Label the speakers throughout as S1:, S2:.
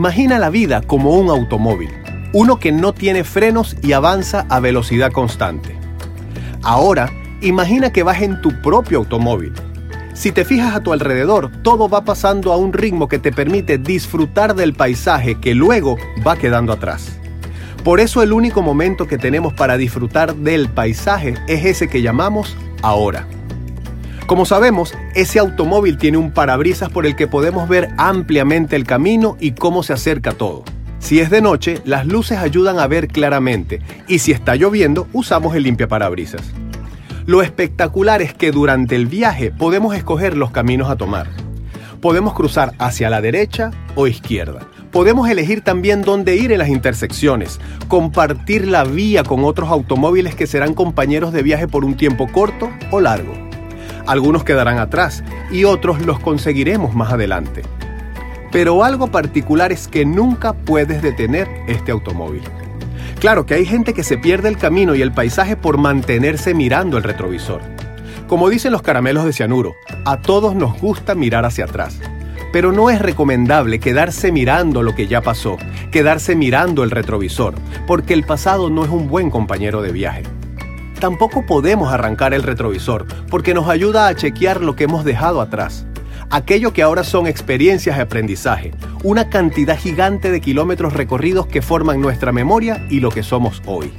S1: Imagina la vida como un automóvil, uno que no tiene frenos y avanza a velocidad constante. Ahora, imagina que vas en tu propio automóvil. Si te fijas a tu alrededor, todo va pasando a un ritmo que te permite disfrutar del paisaje que luego va quedando atrás. Por eso el único momento que tenemos para disfrutar del paisaje es ese que llamamos ahora. Como sabemos, ese automóvil tiene un parabrisas por el que podemos ver ampliamente el camino y cómo se acerca todo. Si es de noche, las luces ayudan a ver claramente y si está lloviendo, usamos el limpiaparabrisas. Lo espectacular es que durante el viaje podemos escoger los caminos a tomar. Podemos cruzar hacia la derecha o izquierda. Podemos elegir también dónde ir en las intersecciones, compartir la vía con otros automóviles que serán compañeros de viaje por un tiempo corto o largo. Algunos quedarán atrás y otros los conseguiremos más adelante. Pero algo particular es que nunca puedes detener este automóvil. Claro que hay gente que se pierde el camino y el paisaje por mantenerse mirando el retrovisor. Como dicen los caramelos de cianuro, a todos nos gusta mirar hacia atrás. Pero no es recomendable quedarse mirando lo que ya pasó, quedarse mirando el retrovisor, porque el pasado no es un buen compañero de viaje. Tampoco podemos arrancar el retrovisor, porque nos ayuda a chequear lo que hemos dejado atrás aquello que ahora son experiencias de aprendizaje, una cantidad gigante de kilómetros recorridos que forman nuestra memoria y lo que somos hoy.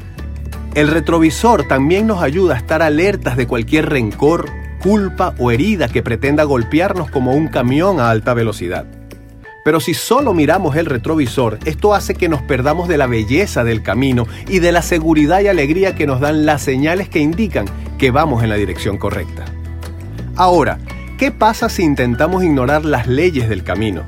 S1: El retrovisor también nos ayuda a estar alertas de cualquier rencor, culpa o herida que pretenda golpearnos como un camión a alta velocidad. Pero si solo miramos el retrovisor, esto hace que nos perdamos de la belleza del camino y de la seguridad y alegría que nos dan las señales que indican que vamos en la dirección correcta. Ahora, ¿Qué pasa si intentamos ignorar las leyes del camino?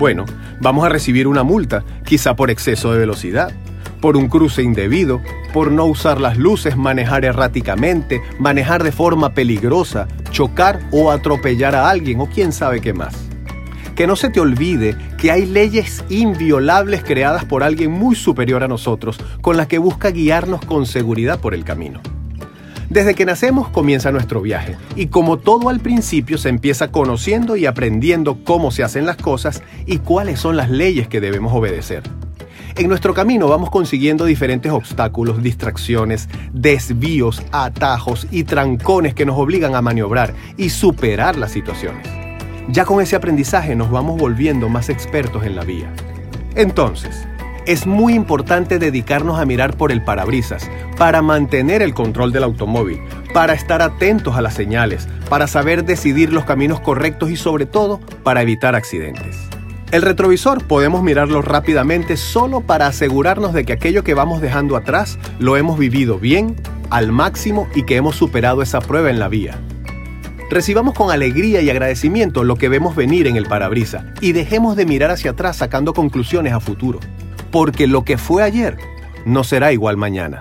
S1: Bueno, vamos a recibir una multa, quizá por exceso de velocidad, por un cruce indebido, por no usar las luces, manejar erráticamente, manejar de forma peligrosa, chocar o atropellar a alguien o quién sabe qué más. Que no se te olvide que hay leyes inviolables creadas por alguien muy superior a nosotros, con las que busca guiarnos con seguridad por el camino. Desde que nacemos comienza nuestro viaje y como todo al principio se empieza conociendo y aprendiendo cómo se hacen las cosas y cuáles son las leyes que debemos obedecer. En nuestro camino vamos consiguiendo diferentes obstáculos, distracciones, desvíos, atajos y trancones que nos obligan a maniobrar y superar las situaciones. Ya con ese aprendizaje nos vamos volviendo más expertos en la vía. Entonces, es muy importante dedicarnos a mirar por el parabrisas para mantener el control del automóvil, para estar atentos a las señales, para saber decidir los caminos correctos y sobre todo para evitar accidentes. El retrovisor podemos mirarlo rápidamente solo para asegurarnos de que aquello que vamos dejando atrás lo hemos vivido bien, al máximo y que hemos superado esa prueba en la vía. Recibamos con alegría y agradecimiento lo que vemos venir en el parabrisas y dejemos de mirar hacia atrás sacando conclusiones a futuro porque lo que fue ayer no será igual mañana.